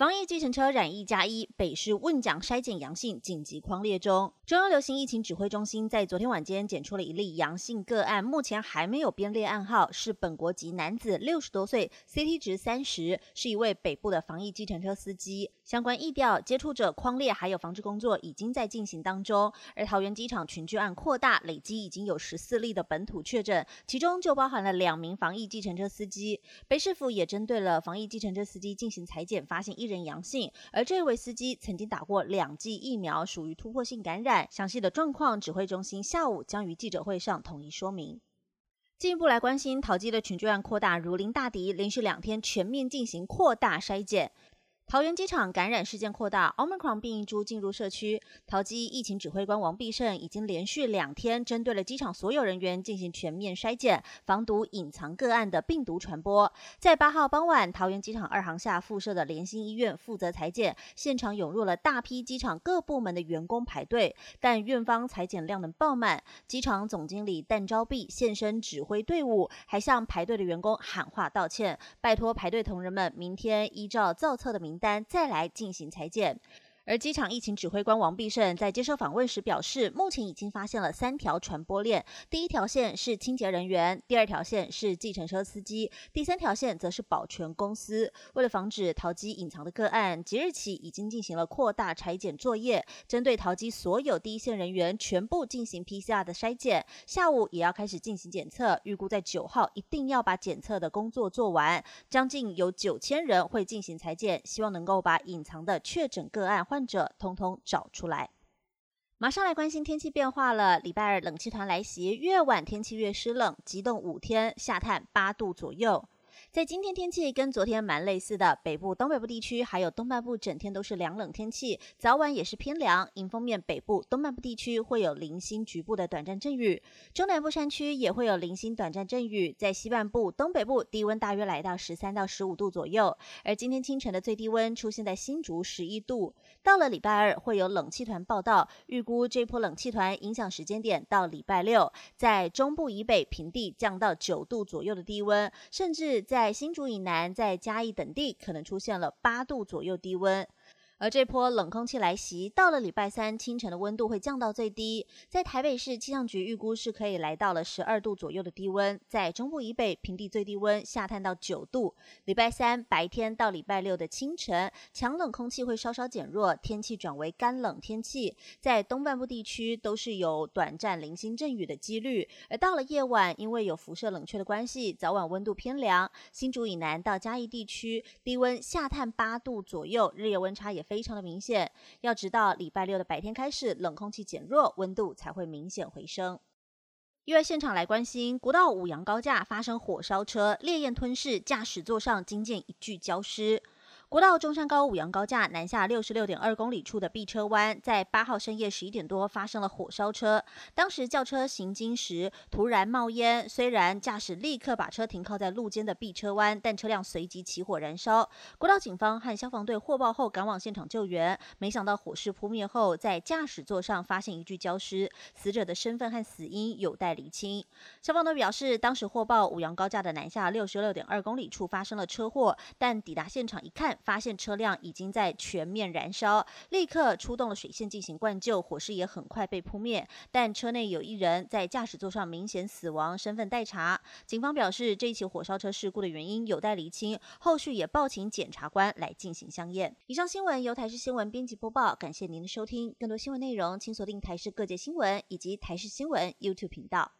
防疫计程车染疫加一，北市问奖筛检阳性，紧急框列中。中央流行疫情指挥中心在昨天晚间检出了一例阳性个案，目前还没有编列暗号，是本国籍男子，六十多岁，CT 值三十，是一位北部的防疫计程车司机。相关疫调、接触者框列还有防治工作已经在进行当中。而桃园机场群聚案扩大，累积已经有十四例的本土确诊，其中就包含了两名防疫计程车司机。北市府也针对了防疫计程车司机进行裁剪，发现一人阳性，而这位司机曾经打过两剂疫苗，属于突破性感染。详细的状况，指挥中心下午将于记者会上统一说明。进一步来关心桃机的群聚案扩大，如临大敌，连续两天全面进行扩大筛检。桃园机场感染事件扩大，Omicron 变异株进入社区。桃机疫情指挥官王必胜已经连续两天针对了机场所有人员进行全面筛检，防堵隐藏个案的病毒传播。在八号傍晚，桃园机场二航下附设的联心医院负责裁剪，现场涌入了大批机场各部门的员工排队，但院方裁剪量能爆满。机场总经理邓昭碧现身指挥队伍，还向排队的员工喊话道歉，拜托排队同仁们明天依照造册的名。但再来进行裁剪。而机场疫情指挥官王必胜在接受访问时表示，目前已经发现了三条传播链，第一条线是清洁人员，第二条线是计程车司机，第三条线则是保全公司。为了防止淘机隐藏的个案，即日起已经进行了扩大裁剪作业，针对淘机所有第一线人员全部进行 PCR 的筛检，下午也要开始进行检测，预估在九号一定要把检测的工作做完，将近有九千人会进行裁剪，希望能够把隐藏的确诊个案患。者通通找出来。马上来关心天气变化了。礼拜二冷气团来袭，越晚天气越湿冷，急冻五天，下探八度左右。在今天天气跟昨天蛮类似的，北部、东北部地区还有东半部整天都是凉冷天气，早晚也是偏凉。迎风面，北部、东半部地区会有零星局部的短暂阵雨，中南部山区也会有零星短暂阵雨。在西半部、东北部，低温大约来到十三到十五度左右。而今天清晨的最低温出现在新竹十一度。到了礼拜二会有冷气团报道，预估这波冷气团影响时间点到礼拜六，在中部以北平地降到九度左右的低温，甚至在在新竹以南，在嘉义等地，可能出现了八度左右低温。而这波冷空气来袭，到了礼拜三清晨的温度会降到最低，在台北市气象局预估是可以来到了十二度左右的低温，在中部以北平地最低温下探到九度。礼拜三白天到礼拜六的清晨，强冷空气会稍稍减弱，天气转为干冷天气，在东半部地区都是有短暂零星阵雨的几率。而到了夜晚，因为有辐射冷却的关系，早晚温度偏凉，新竹以南到嘉义地区低温下探八度左右，日夜温差也。非常的明显，要直到礼拜六的白天开始，冷空气减弱，温度才会明显回升。因为现场来关心，国道五羊高架发生火烧车，烈焰吞噬，驾驶座上惊见一具焦尸。国道中山高五羊高架南下六十六点二公里处的 B 车弯，在八号深夜十一点多发生了火烧车。当时轿车行经时突然冒烟，虽然驾驶立刻把车停靠在路肩的 B 车弯，但车辆随即起火燃烧。国道警方和消防队获报后赶往现场救援，没想到火势扑灭后，在驾驶座上发现一具焦尸，死者的身份和死因有待厘清。消防队表示，当时获报五羊高架的南下六十六点二公里处发生了车祸，但抵达现场一看。发现车辆已经在全面燃烧，立刻出动了水线进行灌救，火势也很快被扑灭。但车内有一人在驾驶座上明显死亡，身份待查。警方表示，这一起火烧车事故的原因有待厘清，后续也报请检察官来进行相验。以上新闻由台视新闻编辑播报，感谢您的收听。更多新闻内容，请锁定台视各界新闻以及台视新闻 YouTube 频道。